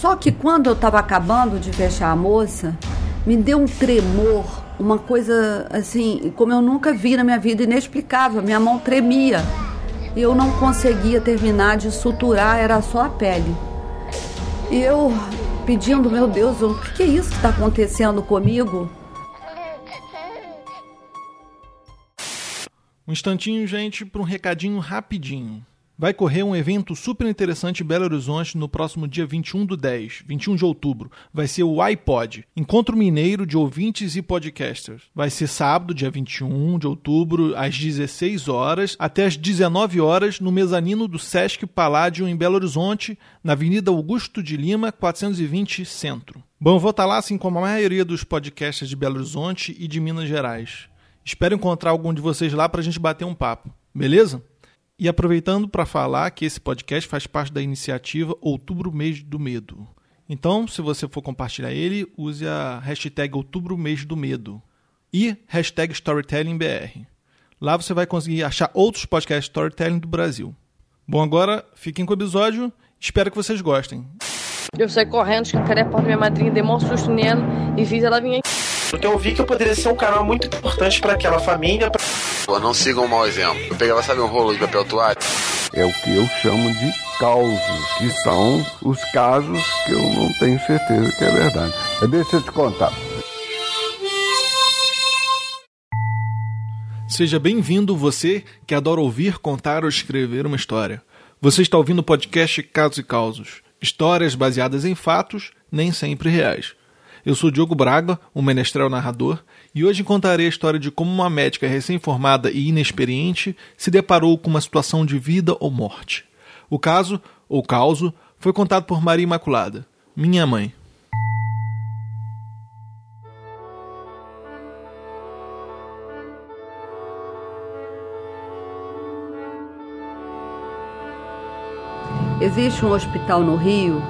Só que quando eu estava acabando de fechar a moça, me deu um tremor, uma coisa assim, como eu nunca vi na minha vida, inexplicável. Minha mão tremia. E eu não conseguia terminar de suturar, era só a pele. E eu pedindo, meu Deus, o que é isso que está acontecendo comigo? Um instantinho, gente, para um recadinho rapidinho. Vai correr um evento super interessante em Belo Horizonte no próximo dia 21 do 10, 21 de outubro. Vai ser o iPod, Encontro Mineiro de Ouvintes e Podcasters. Vai ser sábado, dia 21 de outubro, às 16 horas até às 19 horas no mezanino do Sesc Paládio em Belo Horizonte, na Avenida Augusto de Lima, 420 Centro. Bom, eu vou estar lá assim como a maioria dos podcasters de Belo Horizonte e de Minas Gerais. Espero encontrar algum de vocês lá para a gente bater um papo, beleza? E aproveitando para falar que esse podcast faz parte da iniciativa Outubro Mês do Medo. Então, se você for compartilhar ele, use a hashtag Outubro Mês do Medo e hashtag StorytellingBR. Lá você vai conseguir achar outros podcasts storytelling do Brasil. Bom, agora fiquem com o episódio. Espero que vocês gostem. Eu saí correndo, escancarei a porta da minha madrinha, dei um susto nela e fiz ela vir Então eu vi que eu poderia ser um canal muito importante para aquela família. Pra... Pô, não sigam um mau exemplo. Eu pegava, sabe, um rolo de papel toalha? É o que eu chamo de causos, que são os casos que eu não tenho certeza que é verdade. Deixa eu te contar. Seja bem-vindo você que adora ouvir, contar ou escrever uma história. Você está ouvindo o podcast Casos e Causos. Histórias baseadas em fatos, nem sempre reais. Eu sou Diogo Braga, um menestrel narrador, e hoje contarei a história de como uma médica recém-formada e inexperiente se deparou com uma situação de vida ou morte. O caso, ou causo, foi contado por Maria Imaculada, minha mãe. Existe um hospital no Rio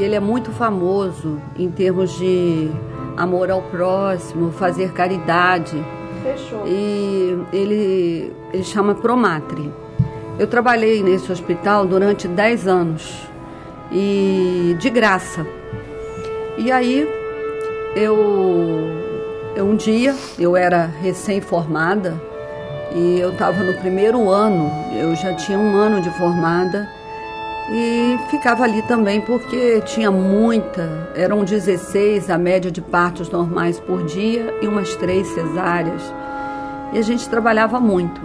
que ele é muito famoso em termos de amor ao próximo, fazer caridade. Fechou. E ele, ele chama Promatre. Eu trabalhei nesse hospital durante 10 anos e de graça. E aí eu, eu um dia eu era recém-formada e eu estava no primeiro ano, eu já tinha um ano de formada e ficava ali também porque tinha muita, eram 16 a média de partos normais por dia e umas três cesáreas. E a gente trabalhava muito.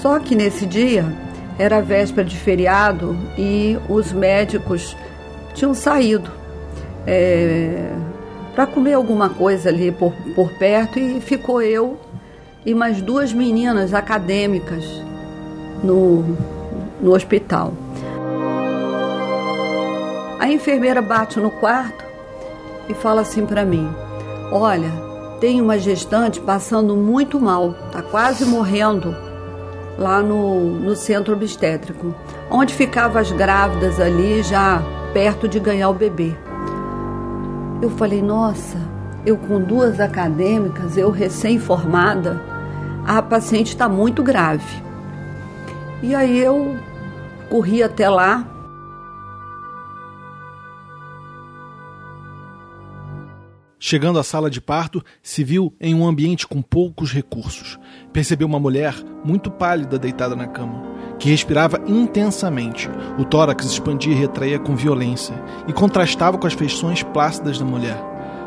Só que nesse dia era véspera de feriado e os médicos tinham saído é, para comer alguma coisa ali por, por perto e ficou eu e mais duas meninas acadêmicas no, no hospital. A enfermeira bate no quarto e fala assim para mim: Olha, tem uma gestante passando muito mal, tá quase morrendo lá no, no centro obstétrico, onde ficavam as grávidas ali já perto de ganhar o bebê. Eu falei: Nossa, eu com duas acadêmicas, eu recém-formada, a paciente está muito grave. E aí eu corri até lá. Chegando à sala de parto, se viu em um ambiente com poucos recursos. Percebeu uma mulher muito pálida deitada na cama, que respirava intensamente. O tórax expandia e retraía com violência e contrastava com as feições plácidas da mulher.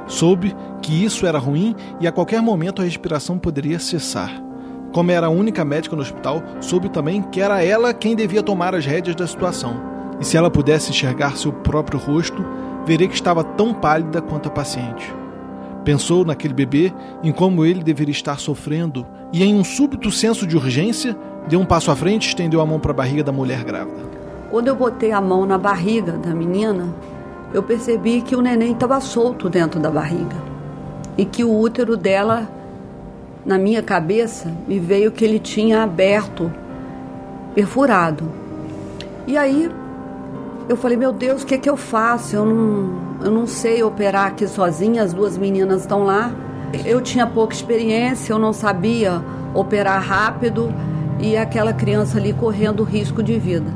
Soube que isso era ruim e a qualquer momento a respiração poderia cessar. Como era a única médica no hospital, soube também que era ela quem devia tomar as rédeas da situação. E se ela pudesse enxergar seu próprio rosto, veria que estava tão pálida quanto a paciente. Pensou naquele bebê, em como ele deveria estar sofrendo, e em um súbito senso de urgência, deu um passo à frente e estendeu a mão para a barriga da mulher grávida. Quando eu botei a mão na barriga da menina, eu percebi que o neném estava solto dentro da barriga e que o útero dela na minha cabeça me veio que ele tinha aberto, perfurado. E aí eu falei, meu Deus, o que, é que eu faço? Eu não, eu não sei operar aqui sozinha, as duas meninas estão lá. Eu tinha pouca experiência, eu não sabia operar rápido e aquela criança ali correndo risco de vida.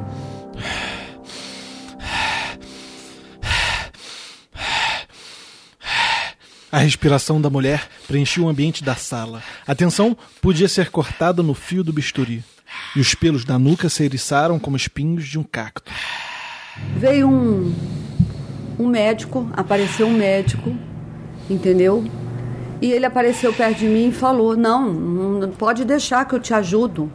A respiração da mulher preenchia o ambiente da sala. A tensão podia ser cortada no fio do bisturi. E os pelos da nuca se eriçaram como espinhos de um cacto. Veio um, um médico, apareceu um médico, entendeu? E ele apareceu perto de mim e falou: Não, não pode deixar que eu te ajudo.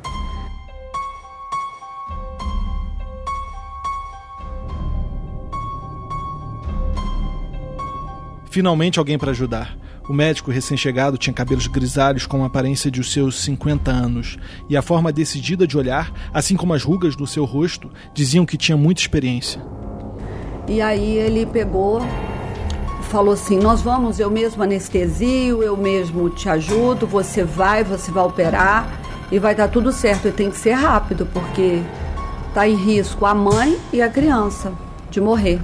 Finalmente alguém para ajudar. O médico recém-chegado tinha cabelos grisalhos com a aparência de os seus 50 anos, e a forma decidida de olhar, assim como as rugas do seu rosto, diziam que tinha muita experiência. E aí ele pegou, falou assim: Nós vamos, eu mesmo anestesio, eu mesmo te ajudo, você vai, você vai operar e vai dar tudo certo. E tem que ser rápido, porque está em risco a mãe e a criança de morrer.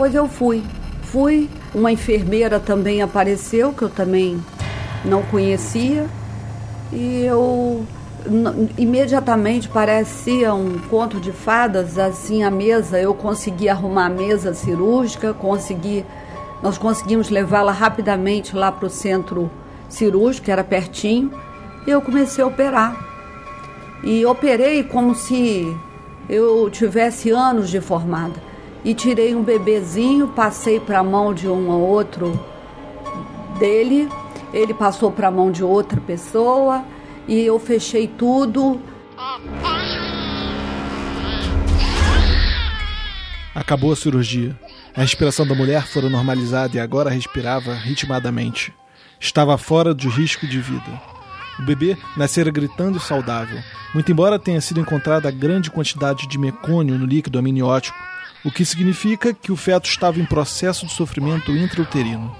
Pois eu fui. Fui, uma enfermeira também apareceu, que eu também não conhecia, e eu imediatamente parecia um conto de fadas, assim a mesa, eu consegui arrumar a mesa cirúrgica, consegui, nós conseguimos levá-la rapidamente lá para o centro cirúrgico, que era pertinho, e eu comecei a operar. E operei como se eu tivesse anos de formada e tirei um bebezinho, passei para a mão de um ou outro dele, ele passou para a mão de outra pessoa e eu fechei tudo. Acabou a cirurgia. A respiração da mulher fora normalizada e agora respirava ritmadamente. Estava fora de risco de vida. O bebê nascera gritando saudável, muito embora tenha sido encontrada grande quantidade de mecônio no líquido amniótico, o que significa que o feto estava em processo de sofrimento intrauterino.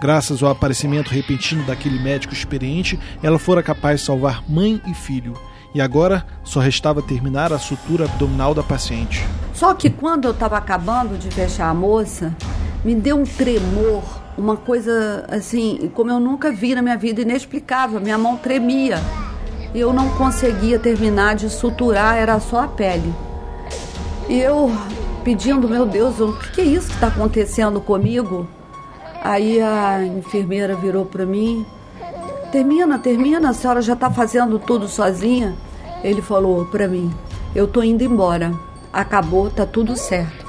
Graças ao aparecimento repentino daquele médico experiente, ela fora capaz de salvar mãe e filho. E agora só restava terminar a sutura abdominal da paciente. Só que quando eu estava acabando de fechar a moça, me deu um tremor, uma coisa assim, como eu nunca vi na minha vida, inexplicável. Minha mão tremia. E eu não conseguia terminar de suturar, era só a pele. E eu pedindo, meu Deus, o que é isso que está acontecendo comigo? Aí a enfermeira virou para mim, termina, termina, a senhora já está fazendo tudo sozinha? Ele falou para mim, eu tô indo embora, acabou, tá tudo certo.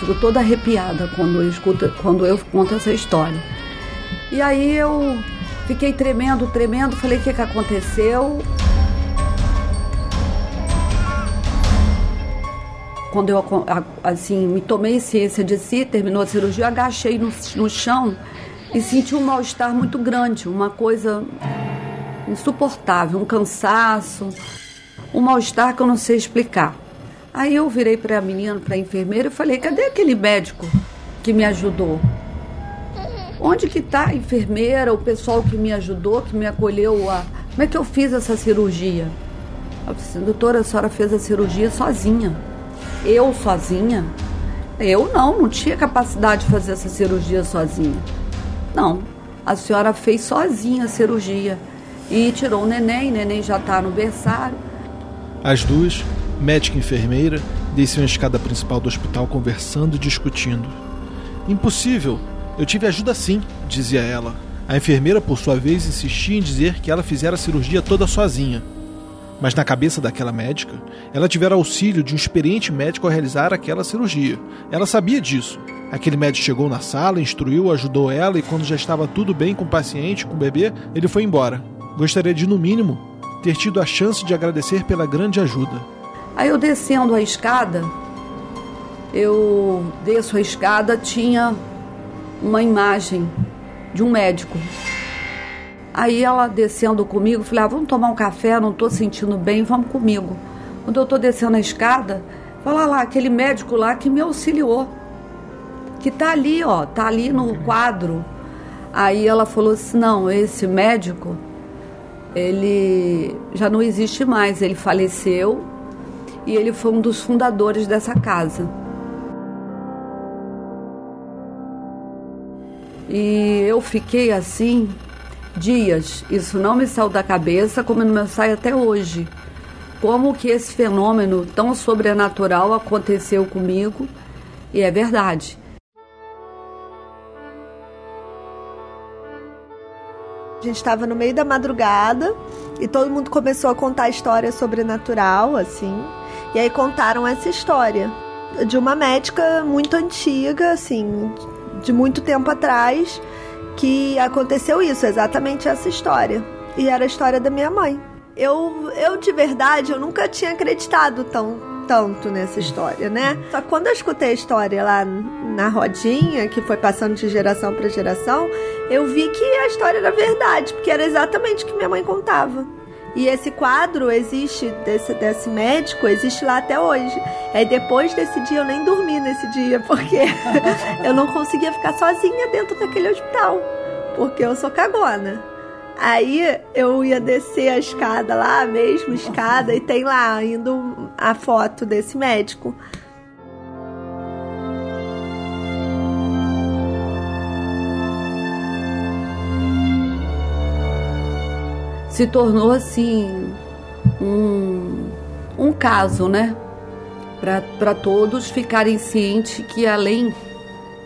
Fico toda arrepiada quando eu escuto, quando eu conto essa história. E aí eu fiquei tremendo, tremendo, falei o que, que aconteceu. Quando eu assim me tomei ciência de si, terminou a cirurgia, agachei no, no chão e senti um mal-estar muito grande, uma coisa insuportável, um cansaço, um mal-estar que eu não sei explicar. Aí eu virei para a menina, para a enfermeira e falei: "Cadê aquele médico que me ajudou? Onde que está a enfermeira, o pessoal que me ajudou, que me acolheu a Como é que eu fiz essa cirurgia?" Eu disse: "Doutora, a senhora fez a cirurgia sozinha." Eu sozinha? Eu não, não tinha capacidade de fazer essa cirurgia sozinha. Não, a senhora fez sozinha a cirurgia e tirou o neném, o neném já está no berçário. As duas, médica e enfermeira, desciam a escada principal do hospital conversando e discutindo. Impossível, eu tive ajuda sim, dizia ela. A enfermeira, por sua vez, insistia em dizer que ela fizera a cirurgia toda sozinha. Mas na cabeça daquela médica, ela tivera auxílio de um experiente médico a realizar aquela cirurgia. Ela sabia disso. Aquele médico chegou na sala, instruiu, ajudou ela e quando já estava tudo bem com o paciente, com o bebê, ele foi embora. Gostaria de, no mínimo, ter tido a chance de agradecer pela grande ajuda. Aí eu descendo a escada, eu desço a escada, tinha uma imagem de um médico Aí ela descendo comigo, falei, ah, vamos tomar um café, não estou sentindo bem, vamos comigo. Quando eu estou descendo a escada, fala lá, aquele médico lá que me auxiliou, que tá ali, ó, tá ali no quadro. Aí ela falou assim, não, esse médico, ele já não existe mais, ele faleceu e ele foi um dos fundadores dessa casa. E eu fiquei assim, dias. Isso não me saiu da cabeça, como não me sai até hoje. Como que esse fenômeno tão sobrenatural aconteceu comigo? E é verdade. A gente estava no meio da madrugada e todo mundo começou a contar história sobrenatural, assim. E aí contaram essa história de uma médica muito antiga, assim, de muito tempo atrás, que aconteceu isso, exatamente essa história. E era a história da minha mãe. Eu, eu de verdade, eu nunca tinha acreditado tão tanto nessa história, né? Só que quando eu escutei a história lá na rodinha, que foi passando de geração para geração, eu vi que a história era verdade, porque era exatamente o que minha mãe contava. E esse quadro existe, desse, desse médico, existe lá até hoje. Aí depois desse dia eu nem dormi nesse dia, porque eu não conseguia ficar sozinha dentro daquele hospital. Porque eu sou cagona. Aí eu ia descer a escada lá, a mesma escada, e tem lá ainda a foto desse médico. Se tornou assim um, um caso, né? Para todos ficarem cientes que além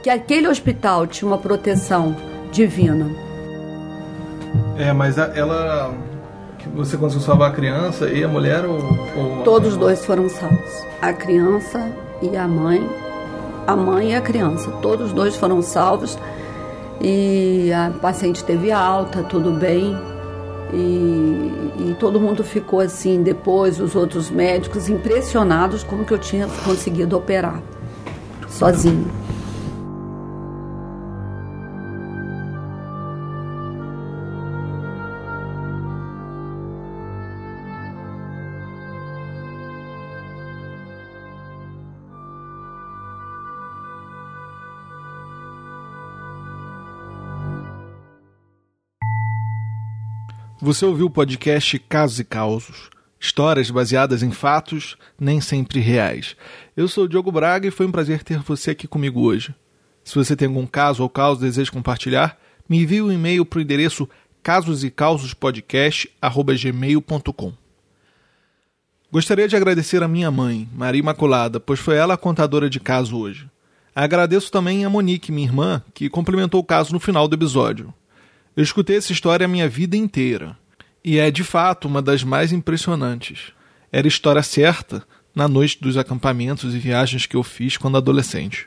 que aquele hospital tinha uma proteção divina é, mas a, ela. Você conseguiu salvar a criança e a mulher ou. ou Todos os dois foram salvos. A criança e a mãe. A mãe e a criança. Todos os dois foram salvos. E a paciente teve alta, tudo bem. E, e, todo mundo ficou assim depois, os outros médicos impressionados como que eu tinha conseguido operar sozinho. Você ouviu o podcast Casos e Causos. Histórias baseadas em fatos, nem sempre reais. Eu sou o Diogo Braga e foi um prazer ter você aqui comigo hoje. Se você tem algum caso ou causa deseja compartilhar, me envie um e-mail para o endereço casosecausospodcast.gmail.com Gostaria de agradecer a minha mãe, Maria Imaculada, pois foi ela a contadora de caso hoje. Agradeço também a Monique, minha irmã, que complementou o caso no final do episódio. Eu escutei essa história a minha vida inteira. E é de fato uma das mais impressionantes. Era história certa na noite dos acampamentos e viagens que eu fiz quando adolescente.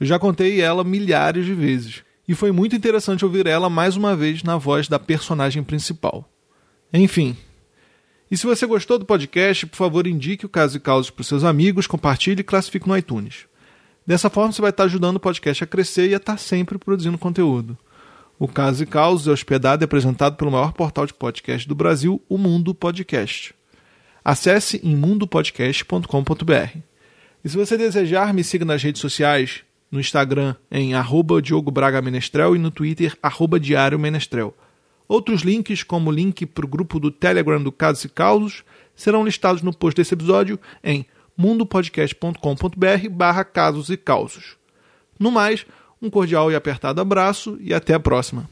Eu já contei ela milhares de vezes. E foi muito interessante ouvir ela mais uma vez na voz da personagem principal. Enfim. E se você gostou do podcast, por favor indique o Caso e Causas para os seus amigos, compartilhe e classifique no iTunes. Dessa forma você vai estar ajudando o podcast a crescer e a estar sempre produzindo conteúdo. O Caso e Causos é hospedado e apresentado pelo maior portal de podcast do Brasil, o Mundo Podcast. Acesse em mundopodcast.com.br. E se você desejar, me siga nas redes sociais, no Instagram em arroba Diogo Braga Menestrel e no Twitter arroba Diário Menestrel. Outros links, como o link para o grupo do Telegram do Casos e Causos, serão listados no post desse episódio em mundopodcast.com.br barra casos e causos. No mais, um cordial e apertado abraço e até a próxima.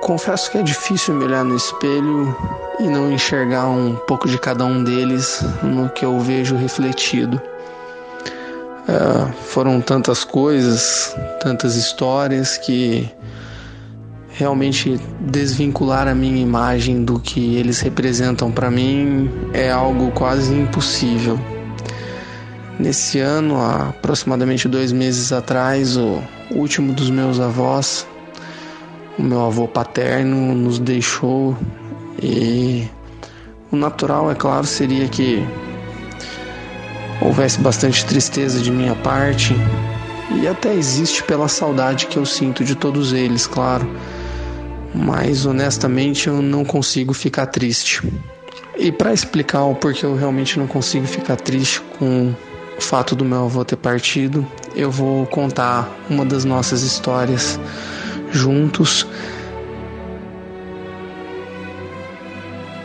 Confesso que é difícil me olhar no espelho e não enxergar um pouco de cada um deles no que eu vejo refletido. É, foram tantas coisas, tantas histórias que realmente desvincular a minha imagem do que eles representam para mim é algo quase impossível. Nesse ano, há aproximadamente dois meses atrás, o último dos meus avós, o meu avô paterno, nos deixou e o natural, é claro, seria que houvesse bastante tristeza de minha parte e até existe pela saudade que eu sinto de todos eles, claro. Mas honestamente eu não consigo ficar triste. E para explicar o porquê eu realmente não consigo ficar triste com fato do meu avô ter partido, eu vou contar uma das nossas histórias juntos.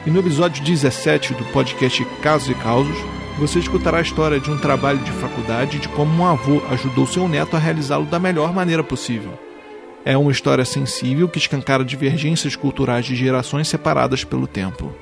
E no episódio 17 do podcast Casos e Causos, você escutará a história de um trabalho de faculdade de como um avô ajudou seu neto a realizá-lo da melhor maneira possível. É uma história sensível que escancara divergências culturais de gerações separadas pelo tempo.